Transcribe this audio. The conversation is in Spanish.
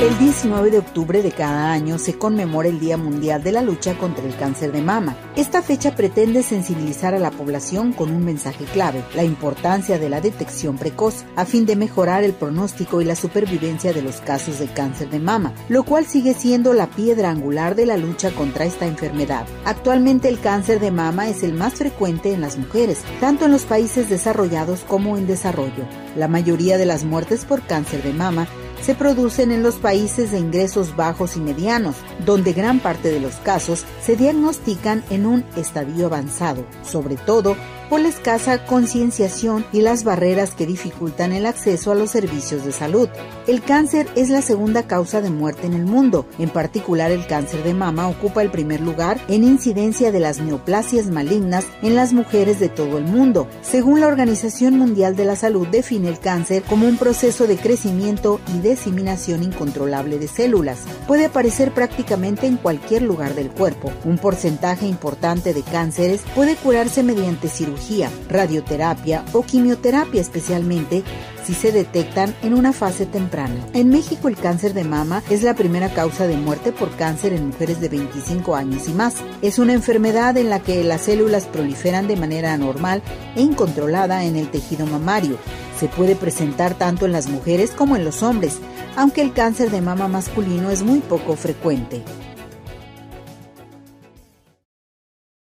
El 19 de octubre de cada año se conmemora el Día Mundial de la Lucha contra el Cáncer de Mama. Esta fecha pretende sensibilizar a la población con un mensaje clave, la importancia de la detección precoz, a fin de mejorar el pronóstico y la supervivencia de los casos de cáncer de mama, lo cual sigue siendo la piedra angular de la lucha contra esta enfermedad. Actualmente el cáncer de mama es el más frecuente en las mujeres, tanto en los países desarrollados como en desarrollo. La mayoría de las muertes por cáncer de mama se producen en los países de ingresos bajos y medianos, donde gran parte de los casos se diagnostican en un estadio avanzado, sobre todo por la escasa concienciación y las barreras que dificultan el acceso a los servicios de salud. El cáncer es la segunda causa de muerte en el mundo. En particular, el cáncer de mama ocupa el primer lugar en incidencia de las neoplasias malignas en las mujeres de todo el mundo. Según la Organización Mundial de la Salud, define el cáncer como un proceso de crecimiento y diseminación incontrolable de células. Puede aparecer prácticamente en cualquier lugar del cuerpo. Un porcentaje importante de cánceres puede curarse mediante cirugía radioterapia o quimioterapia especialmente si se detectan en una fase temprana. En México el cáncer de mama es la primera causa de muerte por cáncer en mujeres de 25 años y más. Es una enfermedad en la que las células proliferan de manera anormal e incontrolada en el tejido mamario. Se puede presentar tanto en las mujeres como en los hombres, aunque el cáncer de mama masculino es muy poco frecuente.